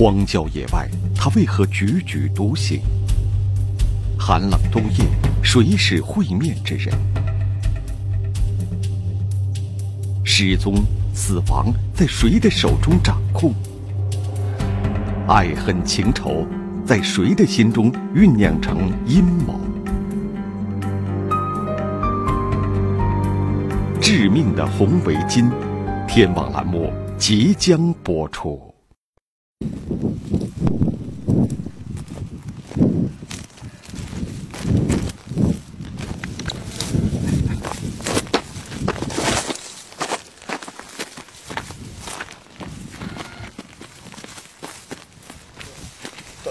荒郊野外，他为何踽踽独行？寒冷冬夜，谁是会面之人？失踪、死亡，在谁的手中掌控？爱恨情仇，在谁的心中酝酿成阴谋？致命的红围巾，天网栏目即将播出。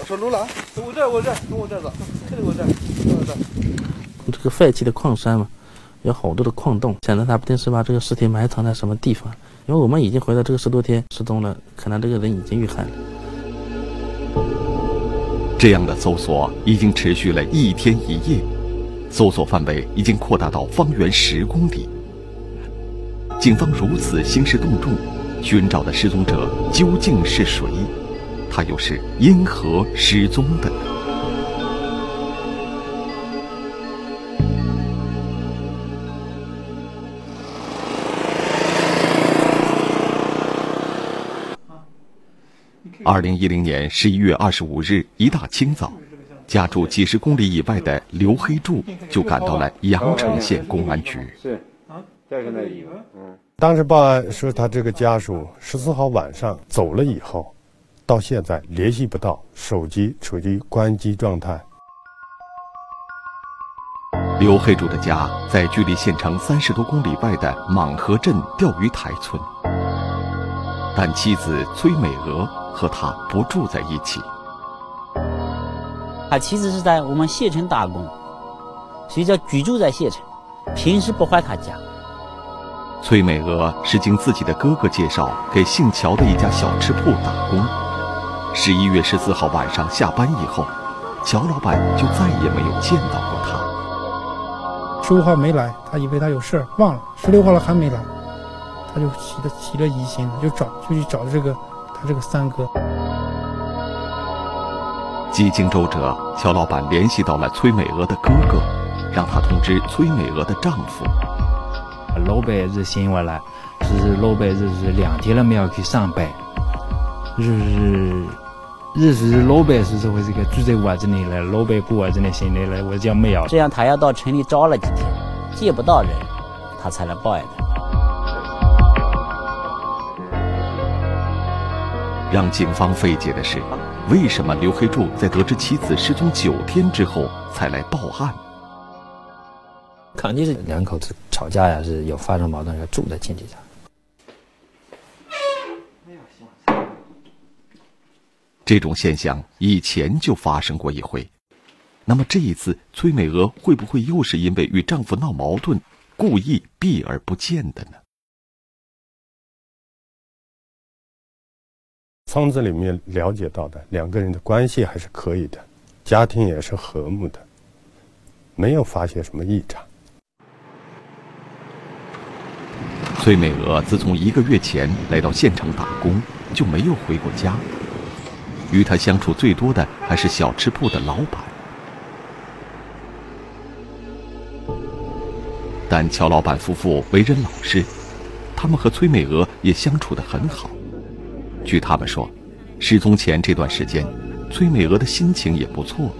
走路了，我这我这跟我这走，跟着我这，跟我这。这个废弃的矿山嘛，有好多的矿洞，现在他不定是把这个尸体埋藏在什么地方。因为我们已经回到这个十多天失踪了，可能这个人已经遇害了。这样的搜索已经持续了一天一夜，搜索范围已经扩大到方圆十公里。警方如此兴师动众，寻找的失踪者究竟是谁？他又是因何失踪的呢？二零一零年十一月二十五日一大清早，家住几十公里以外的刘黑柱就赶到了阳城县公安局。是啊，这是那衣服。嗯，当时报案说他这个家属十四号晚上走了以后，到现在联系不到，手机处于关机状态。刘黑柱的家在距离县城三十多公里外的莽河镇钓鱼台村，但妻子崔美娥。和他不住在一起。他妻子是在我们县城打工，所以叫居住在县城，平时不回他家。崔美娥是经自己的哥哥介绍给姓乔的一家小吃铺打工。十一月十四号晚上下班以后，乔老板就再也没有见到过他。十五号没来，他以为他有事儿忘了。十六号了还没来，他就起了起了疑心，就找就去找这个。他这个三哥，几经周折，乔老板联系到了崔美娥的哥哥，让他通知崔美娥的丈夫。老板是醒过来，是老板是是两天了没有去上班，就是日是老板是说这个住在我这里了，老板过我这里心里了，我就没有。这样他要到城里招了几天，见不到人，他才来报案的。让警方费解的是，为什么刘黑柱在得知妻子失踪九天之后才来报案？肯定是两口子吵架呀，是有发生矛盾，要住在亲戚家。这种现象以前就发生过一回，那么这一次崔美娥会不会又是因为与丈夫闹矛盾，故意避而不见的呢？村子里面了解到的两个人的关系还是可以的，家庭也是和睦的，没有发现什么异常。崔美娥自从一个月前来到县城打工，就没有回过家。与她相处最多的还是小吃铺的老板。但乔老板夫妇为人老实，他们和崔美娥也相处得很好。据他们说，失踪前这段时间，崔美娥的心情也不错。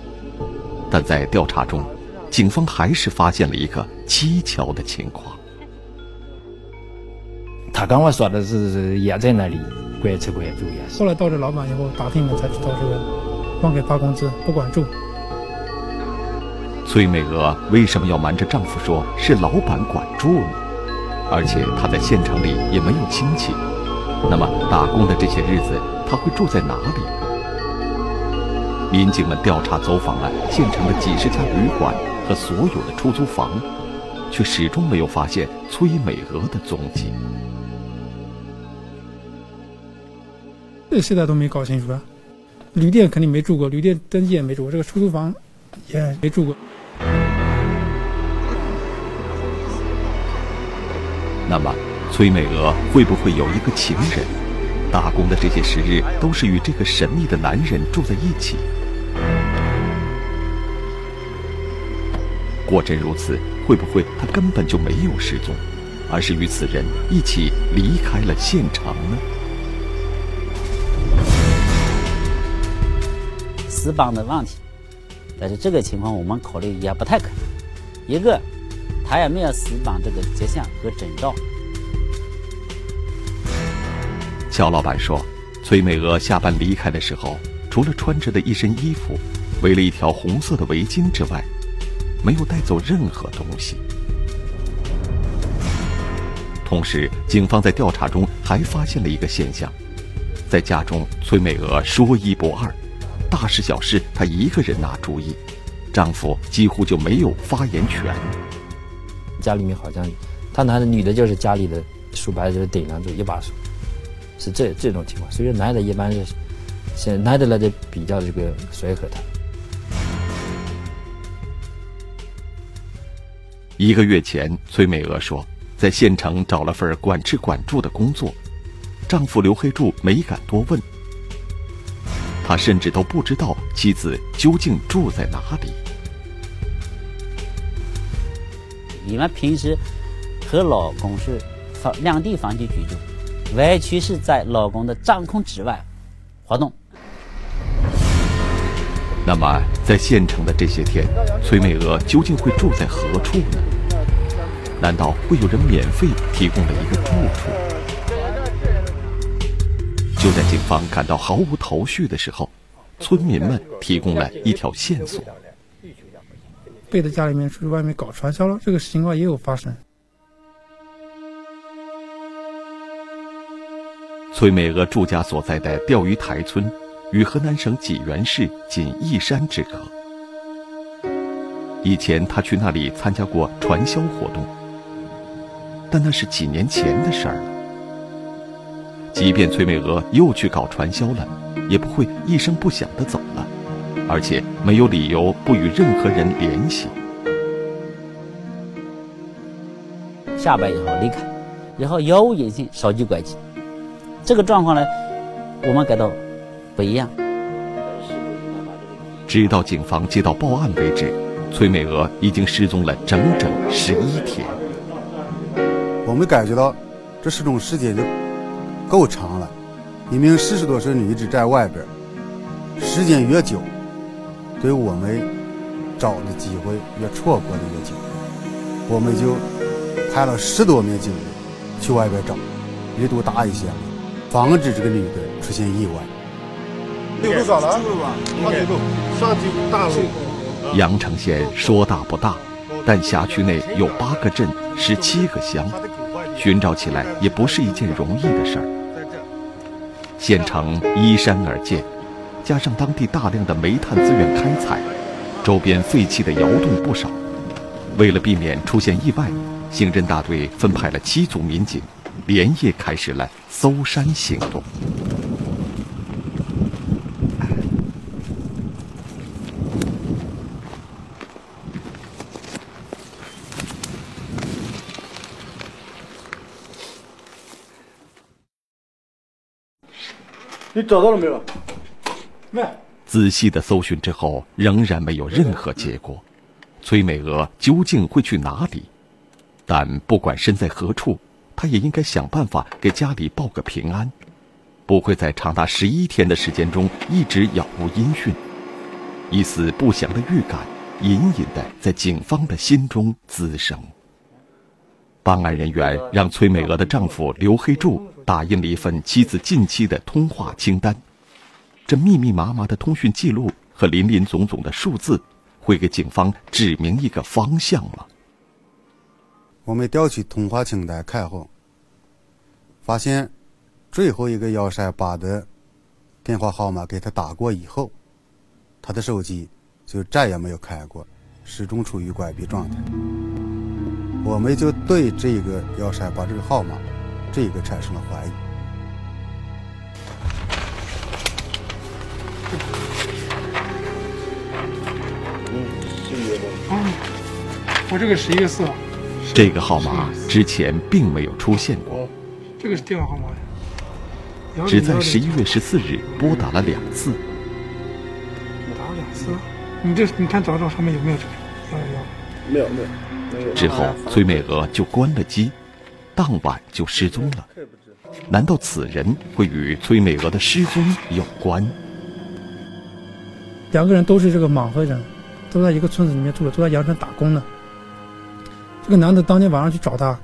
但在调查中，警方还是发现了一个蹊跷的情况。他跟我说的是也在那里关吃关住也。后来到这老板以后打听了才知道，这个光给发工资不管住。崔美娥为什么要瞒着丈夫说是老板管住呢？而且她在县城里也没有亲戚。那么，打工的这些日子，他会住在哪里？民警们调查走访了县城的几十家旅馆和所有的出租房，却始终没有发现崔美娥的踪迹。这现在都没搞清楚啊！旅店肯定没住过，旅店登记也没住过，这个出租房也没住过。那么？崔美娥会不会有一个情人？打工的这些时日都是与这个神秘的男人住在一起。果真如此，会不会他根本就没有失踪，而是与此人一起离开了县城呢？死绑的问题，但是这个情况我们考虑也不太可能。一个，他也没有死绑这个迹象和征兆。肖老板说，崔美娥下班离开的时候，除了穿着的一身衣服，围了一条红色的围巾之外，没有带走任何东西。同时，警方在调查中还发现了一个现象：在家中，崔美娥说一不二。大事小事，她一个人拿主意，丈夫几乎就没有发言权。家里面好像，他男的女的就是家里的书牌就是顶梁柱一把手，是这这种情况。所以男的一般是，现男的来的比较这个随和的。一个月前，崔美娥说，在县城找了份管吃管住的工作，丈夫刘黑柱没敢多问。他甚至都不知道妻子究竟住在哪里。你们平时和老公是房两地房居居住，完全是在老公的掌控之外活动。那么，在县城的这些天，崔美娥究竟会住在何处呢？难道会有人免费提供了一个住处？就在警方感到毫无头绪的时候，村民们提供了一条线索：背在家里面出去外面搞传销了，这个情况也有发生。崔美娥住家所在的钓鱼台村，与河南省济源市仅一山之隔。以前她去那里参加过传销活动，但那是几年前的事儿了。即便崔美娥又去搞传销了，也不会一声不响的走了，而且没有理由不与任何人联系。下班以后离开，然后杳无音信，手机关机，这个状况呢，我们感到不一样。直到警方接到报案为止，崔美娥已经失踪了整整十一天。我们感觉到这失踪时间就。够长了，一名四十多岁女子在外边，时间越久，对我们找的机会越错过的越久。我们就派了十多名警力去外边找，力度大一些，防止这个女的出现意外。六路咋了？上几路？上几大路？阳城县说大不大，但辖区内有八个镇、十七个乡，寻找起来也不是一件容易的事儿。县城依山而建，加上当地大量的煤炭资源开采，周边废弃的窑洞不少。为了避免出现意外，刑侦大队分派了七组民警，连夜开始了搜山行动。你找到了没有？没。仔细的搜寻之后，仍然没有任何结果。崔美娥究竟会去哪里？但不管身在何处，他也应该想办法给家里报个平安，不会在长达十一天的时间中一直杳无音讯。一丝不祥的预感隐隐的在警方的心中滋生。办案人员让崔美娥的丈夫刘黑柱打印了一份妻子近期的通话清单。这密密麻麻的通讯记录和林林总总的数字，会给警方指明一个方向吗？我们调取通话清单看后，发现最后一个幺三八的电话号码给他打过以后，他的手机就再也没有开过，始终处于关闭状态。我们就对这个幺三八这个号码，这个产生了怀疑。嗯，我这个十一月四号。这个号码之前并没有出现过。这个是电话号码呀。只在十一月十四日拨打了两次。打了两次，你这你看找找上面有没有这个幺幺幺？没有没有没有。之后，崔美娥就关了机，当晚就失踪了。难道此人会与崔美娥的失踪有关？两个人都是这个莽河人，都在一个村子里面住的，都在阳城打工呢。这个男的当天晚上去找他，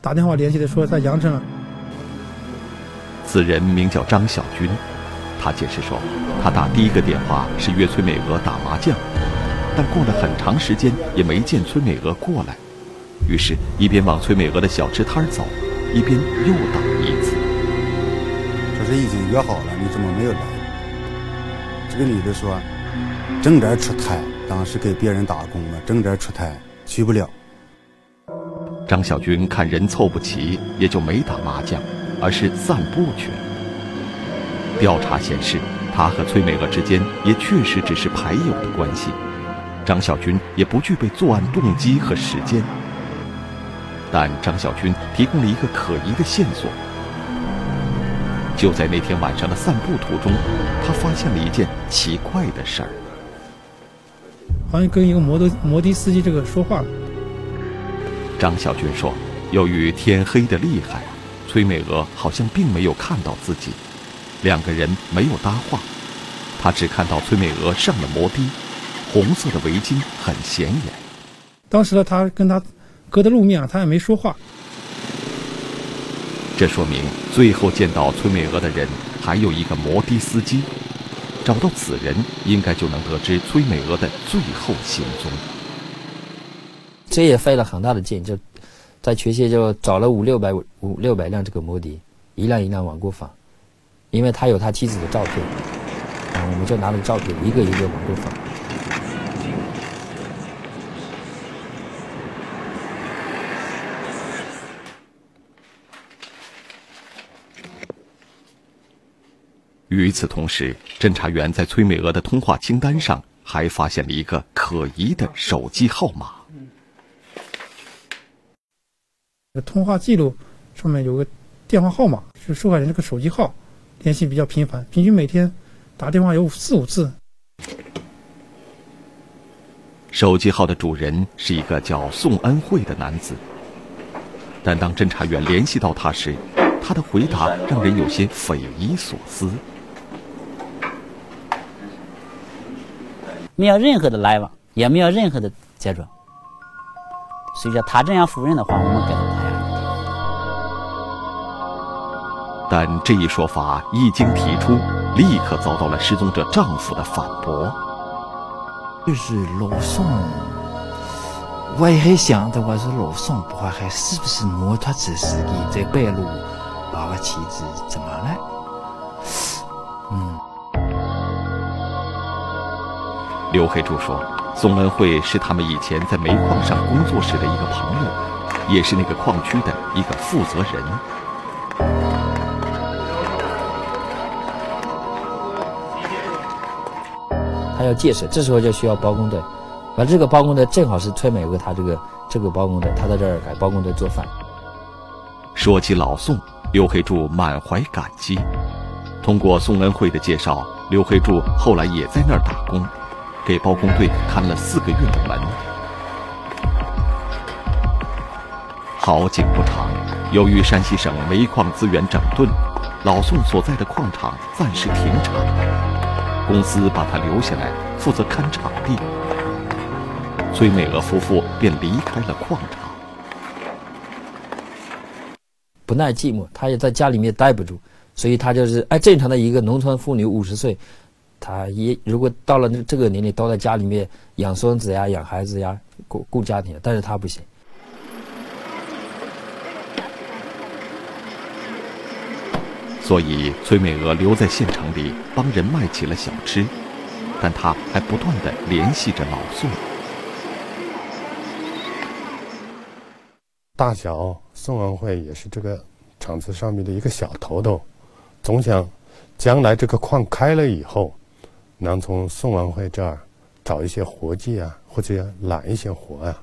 打电话联系的说在阳城。此人名叫张小军，他解释说，他打第一个电话是约崔美娥打麻将，但过了很长时间也没见崔美娥过来，于是，一边往崔美娥的小吃摊走，一边又打一次。说是已经约好了，你怎么没有来？这个女的说，正在出差，当时给别人打工了，正在出差，去不了。张小军看人凑不齐，也就没打麻将，而是散步去了。调查显示，他和崔美娥之间也确实只是牌友的关系，张小军也不具备作案动机和时间。但张小军提供了一个可疑的线索。就在那天晚上的散步途中，他发现了一件奇怪的事儿，好像跟一个摩托摩的司机这个说话。张小军说：“由于天黑的厉害，崔美娥好像并没有看到自己，两个人没有搭话。他只看到崔美娥上了摩的，红色的围巾很显眼。当时呢，他跟他隔着路面，他也没说话。这说明最后见到崔美娥的人还有一个摩的司机。找到此人，应该就能得知崔美娥的最后行踪。”这也费了很大的劲，就在全县就找了五六百五六百辆这个摩的，一辆一辆往过放，因为他有他妻子的照片，啊，我们就拿了照片一个一个往过放。与此同时，侦查员在崔美娥的通话清单上还发现了一个可疑的手机号码。通话记录上面有个电话号码，是受害人这个手机号，联系比较频繁，平均每天打电话有四五次。手机号的主人是一个叫宋恩惠的男子，但当侦查员联系到他时，他的回答让人有些匪夷所思。没有任何的来往，也没有任何的接触。所以说他这样否认的话，我们给但这一说法一经提出，立刻遭到了失踪者丈夫的反驳。就是老宋，我也还想着我说老宋不会还是不是摩托车司机在半路把我妻子怎么了？嗯。刘黑柱说，宋恩惠是他们以前在煤矿上工作时的一个朋友，也是那个矿区的一个负责人。他要建设，这时候就需要包工队。完，这个包工队正好是崔美娥，他这个这个包工队，他在这儿给包工队做饭。说起老宋，刘黑柱满怀感激。通过宋恩惠的介绍，刘黑柱后来也在那儿打工，给包工队看了四个月的门。好景不长，由于山西省煤矿资源整顿，老宋所在的矿场暂时停产。公司把他留下来负责看场地，崔美娥夫妇便离开了矿场。不耐寂寞，他也在家里面待不住，所以他就是哎，正常的一个农村妇女五十岁，她也如果到了这个年龄，都在家里面养孙子呀、养孩子呀、顾顾家庭，但是她不行。所以，崔美娥留在县城里帮人卖起了小吃，但她还不断的联系着老宋。大小宋文会也是这个厂子上面的一个小头头，总想将来这个矿开了以后，能从宋文会这儿找一些活计啊，或者揽一些活啊。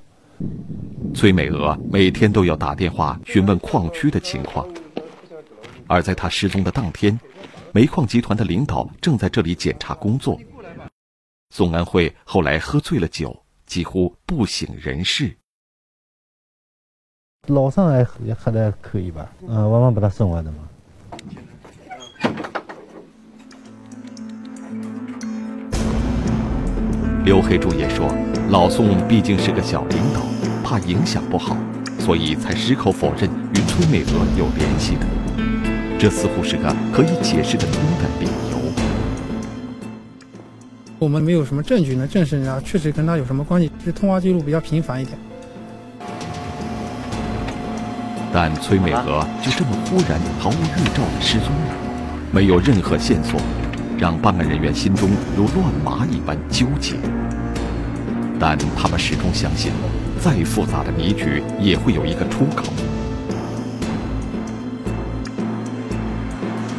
崔美娥每天都要打电话询问矿区的情况。而在他失踪的当天，煤矿集团的领导正在这里检查工作。宋安慧后来喝醉了酒，几乎不省人事。老上还也喝的可以吧？嗯，我们把他送完的嘛。刘黑柱也说，老宋毕竟是个小领导，怕影响不好，所以才矢口否认与崔美娥有联系的。这似乎是个可以解释的通的理由。我们没有什么证据能证实人家确实跟他有什么关系，是通话记录比较频繁一点。但崔美娥就这么忽然毫无预兆的失踪了，没有任何线索。让办案人员心中如乱麻一般纠结，但他们始终相信，再复杂的谜局也会有一个出口。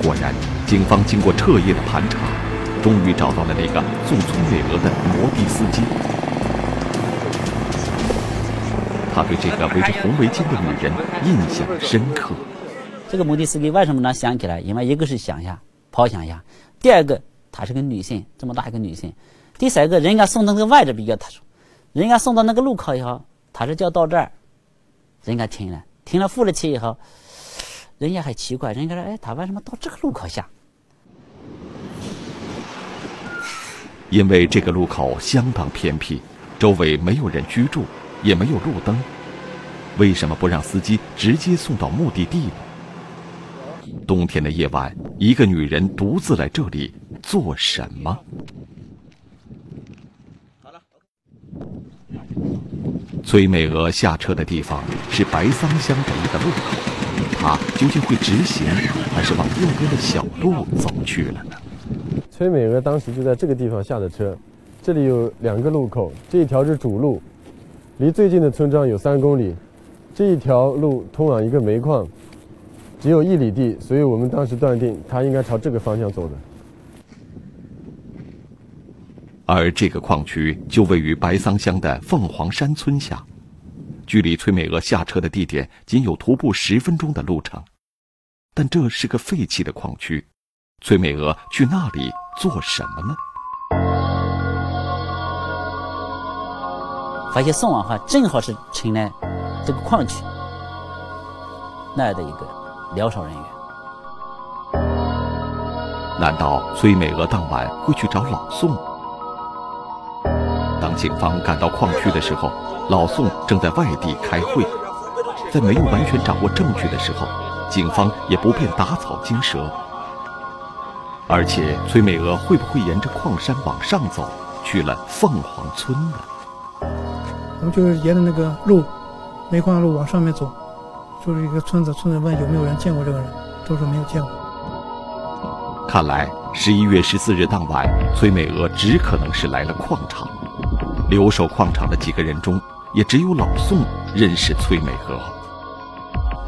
果然，警方经过彻夜的盘查，终于找到了那个送崔美娥的摩的司机。他对这个围着红围巾的女人印象深刻。这个摩的司机为什么能想起来？因为一个是想一下，抛想一下。第二个，她是个女性，这么大一个女性。第三个，人家送到那个位置比较特殊，人家送到那个路口以后，他是叫到这儿，人家停了，停了付了钱以后，人家还奇怪，人家说：“哎，他为什么到这个路口下？”因为这个路口相当偏僻，周围没有人居住，也没有路灯，为什么不让司机直接送到目的地呢？冬天的夜晚，一个女人独自来这里做什么？崔美娥下车的地方是白桑乡的一个路口，她究竟会直行，还是往右边的小路走去了呢？崔美娥当时就在这个地方下的车，这里有两个路口，这一条是主路，离最近的村庄有三公里，这一条路通往一个煤矿。只有一里地，所以我们当时断定他应该朝这个方向走的。而这个矿区就位于白桑乡的凤凰山村下，距离崔美娥下车的地点仅有徒步十分钟的路程。但这是个废弃的矿区，崔美娥去那里做什么呢？发现宋王华正好是成了这个矿区那儿的一个。疗伤人员？难道崔美娥当晚会去找老宋？当警方赶到矿区的时候，老宋正在外地开会。在没有完全掌握证据的时候，警方也不便打草惊蛇。而且，崔美娥会不会沿着矿山往上走，去了凤凰村呢？我们就是沿着那个路，煤矿路往上面走。就是一个村子，村子问有没有人见过这个人，都说没有见过。看来十一月十四日当晚，崔美娥只可能是来了矿场。留守矿场的几个人中，也只有老宋认识崔美和。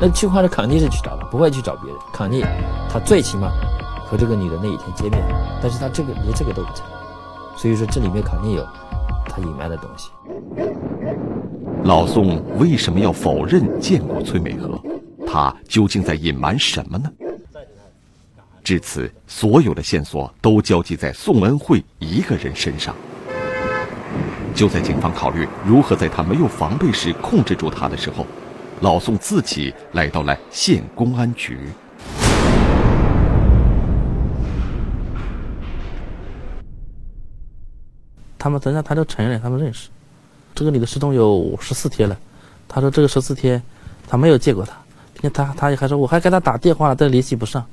那去花的肯定是去找他，不会去找别人。肯定他最起码和这个女的那一天见面，但是他这个连这个都不在，所以说这里面肯定有他隐瞒的东西。老宋为什么要否认见过崔美和？他究竟在隐瞒什么呢？至此，所有的线索都交集在宋恩惠一个人身上。就在警方考虑如何在他没有防备时控制住他的时候，老宋自己来到了县公安局。他们等下他就承认他们认识。这个女的失踪有十四天了，他说这个十四天他没有见过她，并且他他也还说我还给他打电话，但联系不上。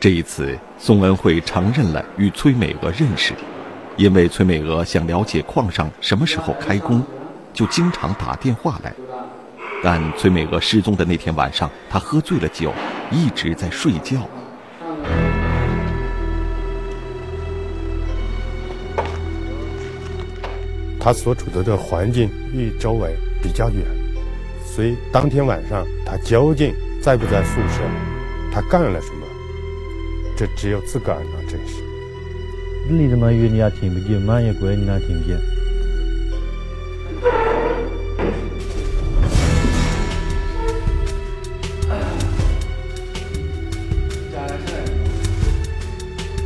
这一次，宋恩惠承认了与崔美娥认识，因为崔美娥想了解矿上什么时候开工，就经常打电话来。但崔美娥失踪的那天晚上，她喝醉了酒，一直在睡觉。他所处的这环境离周围比较远，所以当天晚上他究竟在不在宿舍，他干了什么，这只有自个儿能证实。离这么远你也听不见，满月国你哪听见？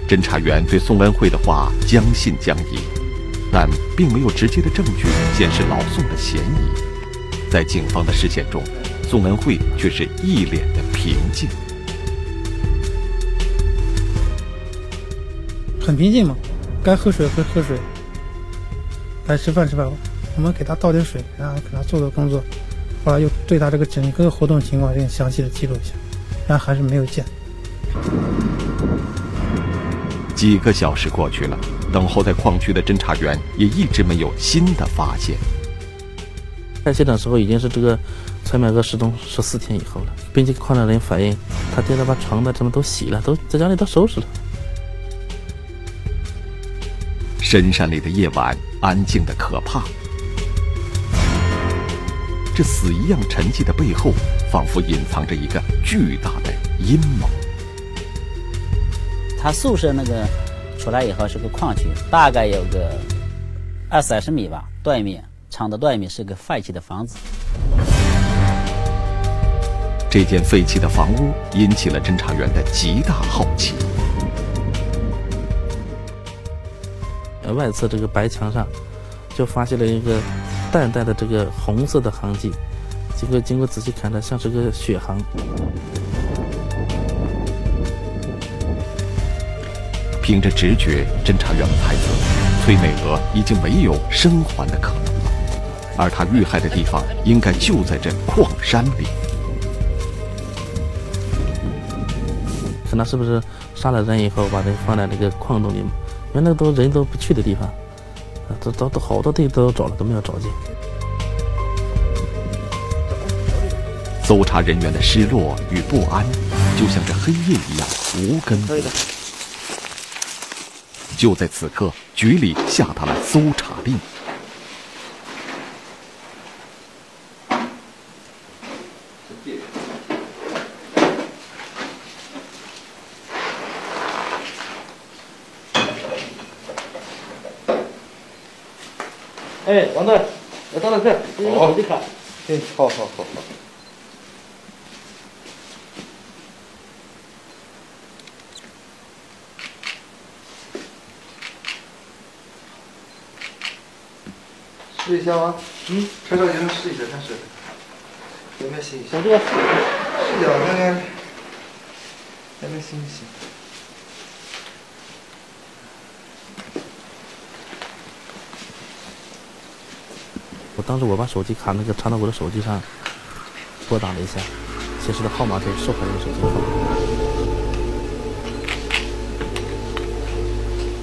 侦查员对宋恩惠的话将信将疑，但并没有直接的证据显示老宋的嫌疑。在警方的视线中，宋恩惠却是一脸的平静。很平静嘛，该喝水会喝水，该吃饭吃饭，我们给他倒点水，然后给他做做工作，后来又对他这个整个活动情况进行详细的记录一下，然后还是没有见。几个小时过去了，等候在矿区的侦查员也一直没有新的发现。在现场时候已经是这个崔美娥失踪十四天以后了，并且矿上人反映，他爹他把床的什么都洗了，都在家里都收拾了。深山里的夜晚安静的可怕，这死一样沉寂的背后，仿佛隐藏着一个巨大的阴谋。他宿舍那个出来以后是个矿区，大概有个二三十米吧，对面厂的对面是个废弃的房子。这间废弃的房屋引起了侦查员的极大好奇。外侧这个白墙上，就发现了一个淡淡的这个红色的痕迹，经过经过仔细看，它像是个血痕。凭着直觉，侦查员们猜测，崔美娥已经没有生还的可能了，而她遇害的地方应该就在这矿山里。看他是不是杀了人以后，把人放在那个矿洞里面？原来都人都不去的地方，都都都好多地都找了，都没有找见。搜查人员的失落与不安，就像这黑夜一样无根无底。就在此刻，局里下达了搜查令。王队，我到了这，这个手机卡。哎，好好好好。试一下吗？嗯，穿上衣服试一下，看试。有没有新鲜？小哥，试一下看看，有没有新鲜？我当时我把手机卡那个插到我的手机上，拨打了一下，显示的号码就是受害人手机号码。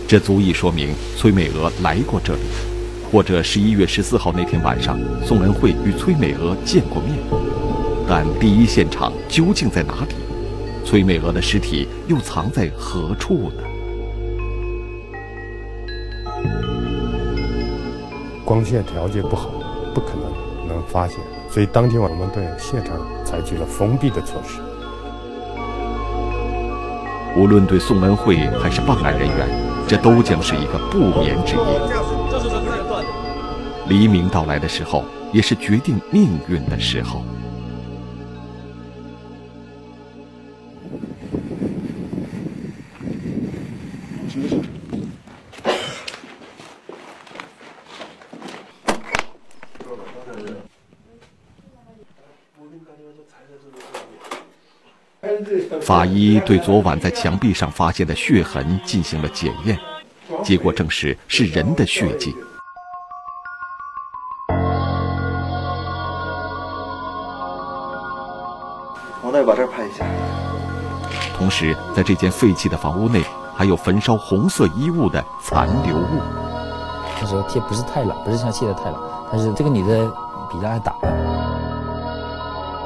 这足以说明崔美娥来过这里，或者十一月十四号那天晚上，宋恩惠与崔美娥见过面。但第一现场究竟在哪里？崔美娥的尸体又藏在何处呢？光线条件不好，不可能能发现，所以当天晚我们对现场采取了封闭的措施。无论对宋恩惠还是办案人员，这都将是一个不眠之夜。黎明到来的时候，也是决定命运的时候。法医对昨晚在墙壁上发现的血痕进行了检验，结果证实是人的血迹。我再把这儿拍一下。同时，在这间废弃的房屋内，还有焚烧红色衣物的残留物。那时候天不是太冷，不是像现在太冷，但是这个女的比他还大。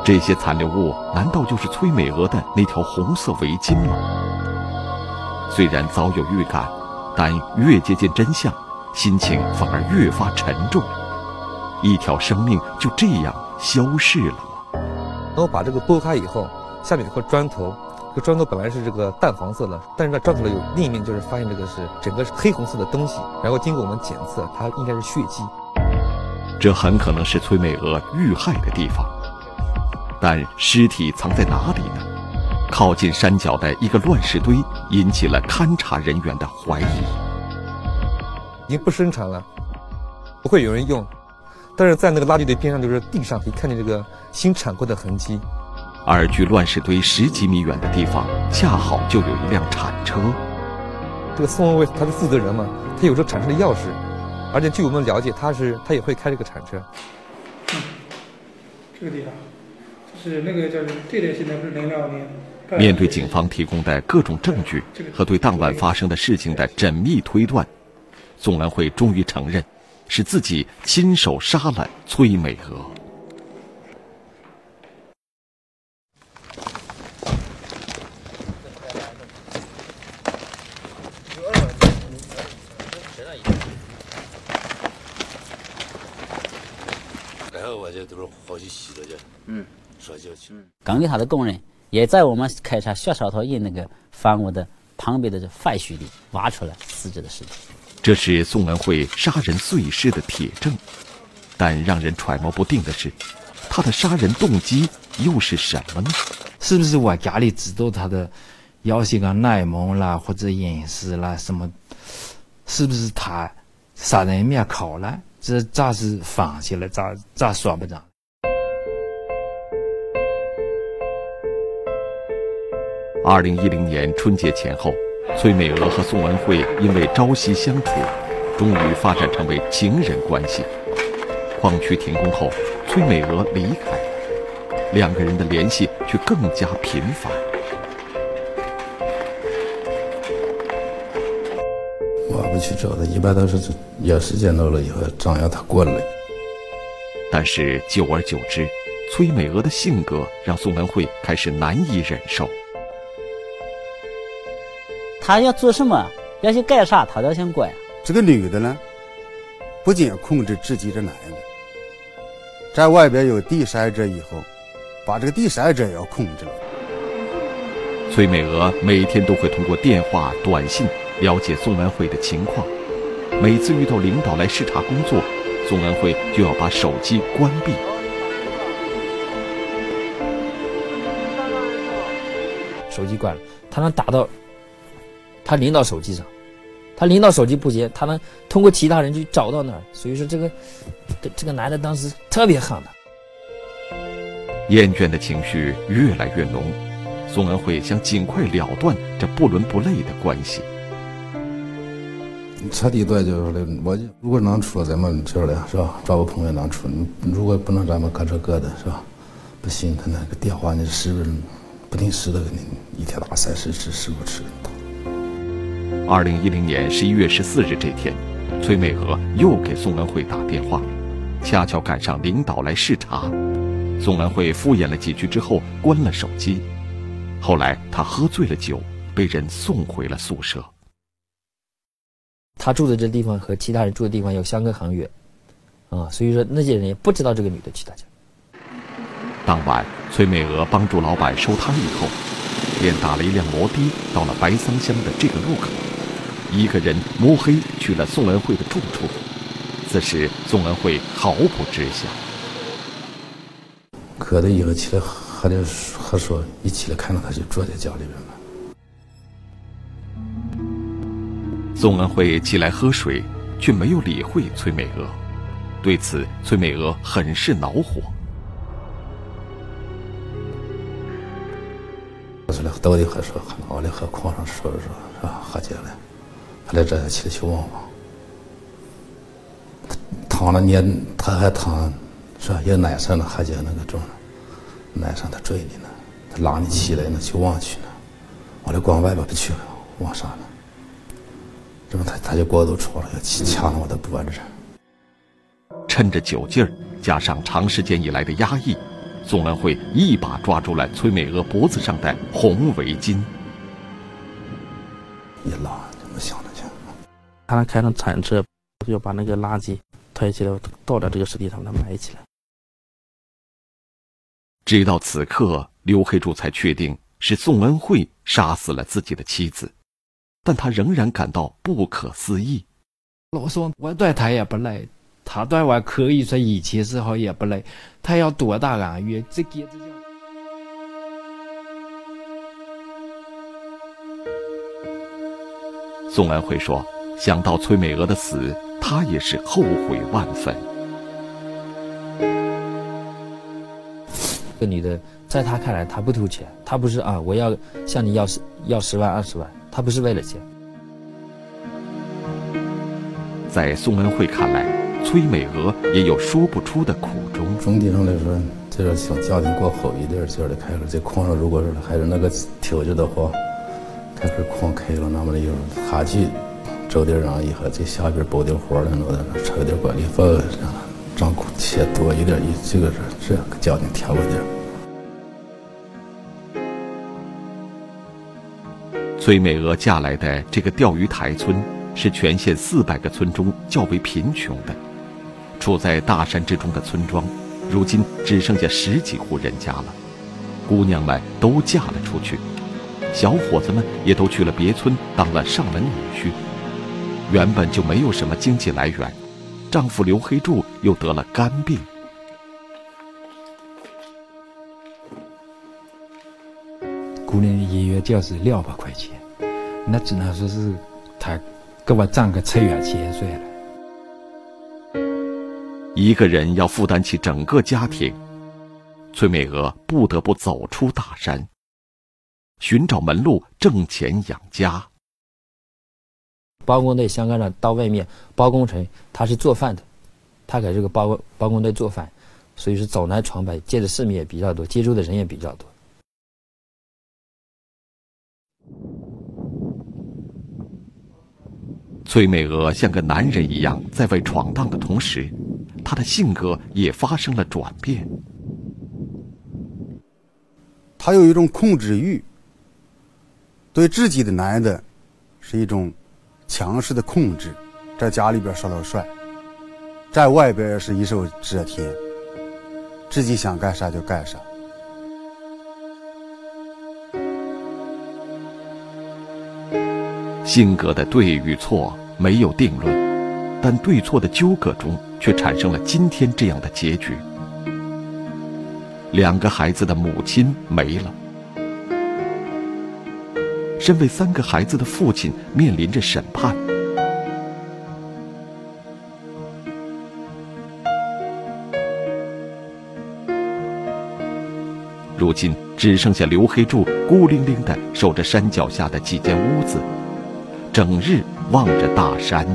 这些残留物难道就是崔美娥的那条红色围巾吗？虽然早有预感，但越接近真相，心情反而越发沉重。一条生命就这样消逝了吗？然后把这个剥开以后，下面有块砖头，这个砖头本来是这个淡黄色的，但是那砖头有另一面，就是发现这个是整个是黑红色的东西。然后经过我们检测，它应该是血迹。这很可能是崔美娥遇害的地方，但尸体藏在哪里呢？靠近山脚的一个乱石堆引起了勘察人员的怀疑。已经不生产了，不会有人用，但是在那个垃圾堆边上，就是地上可以看见这个新铲过的痕迹。而距乱石堆十几米远的地方，恰好就有一辆铲车。这个宋文贵他是负责人嘛，他有这铲车的钥匙，而且据我们了解，他是他也会开这个铲车。嗯这个地方，就是那个叫这点现在不是零六年。面对警方提供的各种证据和对当晚发生的事情的缜密推断，宋兰慧终于承认，是自己亲手杀了崔美娥。然后我就都是好去洗了去，嗯，说就去。刚给他的工人也在我们开采薛少涛印那个房屋的旁边的这废墟里挖出来死者的尸体。这是宋文慧杀人碎尸的铁证，但让人揣摩不定的是，他的杀人动机又是什么呢？是不是我家里知道他的要些个内蒙啦或者隐私啦什么？是不是他杀人灭口了？这咋是放弃了？咋咋说不着？二零一零年春节前后。崔美娥和宋文慧因为朝夕相处，终于发展成为情人关系。矿区停工后，崔美娥离开，两个人的联系却更加频繁。我们去找他，一般都是有时间到了以后，张扬他过来。但是久而久之，崔美娥的性格让宋文慧开始难以忍受。他要做什么，要去干啥，他都想管。这个女的呢，不仅控制自己的男的，在外边有第三者以后，把这个第三者也要控制了。崔美娥每天都会通过电话、短信了解宋文慧的情况。每次遇到领导来视察工作，宋文慧就要把手机关闭。手机关了，他能打到。他临到手机上，他临到手机不接，他能通过其他人去找到那儿。所以说，这个这这个男的当时特别恨他。厌倦的情绪越来越浓，宋恩惠想尽快了断这不伦不类的关系。彻底断就是的，我如果能处，咱们这儿的是吧？找个朋友能处，如果不能，咱们各找各的，是吧？不行，他那个电话你是不是不定时的给你一天打三十次，时不时。二零一零年十一月十四日这天，崔美娥又给宋文慧打电话，恰巧赶上领导来视察。宋文慧敷衍了几句之后关了手机。后来他喝醉了酒，被人送回了宿舍。他住的这地方和其他人住的地方要相隔很远，啊，所以说那些人也不知道这个女的去他家。当晚，崔美娥帮助老板收摊以后，便打了一辆摩的到了白桑乡的这个路口。一个人摸黑去了宋恩惠的住处，此时宋恩惠毫不知晓。渴的以后起来喝点喝水，一起来看到他就坐在家里边了。宋恩惠起来喝水，却没有理会崔美娥。对此，崔美娥很是恼火。我说了到底喝水，喝熬的喝矿上说着说是吧？喝酒了。他来这起来去望望，躺了你他还躺，是吧？有男生呢，喝酒那个种，男生他追你呢，他拉你起来呢，去望去呢。我来光外边不去了，望啥呢？这么他他就过都出了，要掐了我的脖子。趁着酒劲儿，加上长时间以来的压抑，宋恩惠一把抓住了崔美娥脖子上的红围巾，一拉就没想。他开上铲车，就要把那个垃圾抬起来，倒在这个尸体上，把它埋起来。直到此刻，刘黑柱才确定是宋恩惠杀死了自己的妻子，但他仍然感到不可思议。老说我对他也不累，他对外可以说以前时候也不累，他要多大恩怨，这简直叫。宋恩惠说：“想到崔美娥的死，他也是后悔万分。”这女的，在他看来，她不图钱，她不是啊，我要向你要十要十万二十万，她不是为了钱。在宋恩惠看来。崔美娥也有说不出的苦衷。总体上来说，这个小家庭过好一点，这儿的开了这矿上，如果是还是那个条件的话，开始矿开了，那么的有下去找点人以后，在下边包点活了，弄的抽点管理费，挣钱多一点，这个是这个家庭贴补点。崔美娥嫁来的这个钓鱼台村，是全县四百个村中较为贫穷的。处在大山之中的村庄，如今只剩下十几户人家了。姑娘们都嫁了出去，小伙子们也都去了别村当了上门女婿。原本就没有什么经济来源，丈夫刘黑柱又得了肝病。姑娘一月就是两百块钱，那只能说是他给我挣个吃药钱算了。一个人要负担起整个家庭，崔美娥不得不走出大山，寻找门路挣钱养家。包工队香港人到外面包工程，他是做饭的，他给这个包包工队做饭，所以说走南闯北，见的世面也比较多，接触的人也比较多。崔美娥像个男人一样在外闯荡的同时，她的性格也发生了转变。他有一种控制欲，对自己的男的，是一种强势的控制，在家里边说了算，在外边是一手遮天，自己想干啥就干啥。性格的对与错没有定论，但对错的纠葛中却产生了今天这样的结局。两个孩子的母亲没了，身为三个孩子的父亲面临着审判。如今只剩下刘黑柱孤零零的守着山脚下的几间屋子。整日望着大山。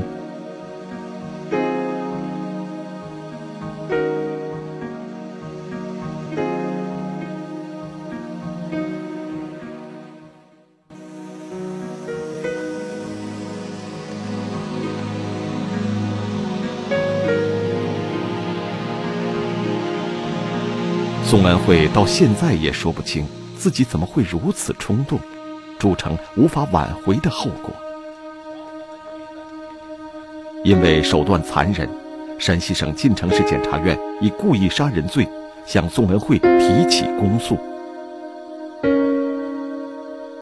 宋恩惠到现在也说不清自己怎么会如此冲动，铸成无法挽回的后果。因为手段残忍，山西省晋城市检察院以故意杀人罪向宋文慧提起公诉。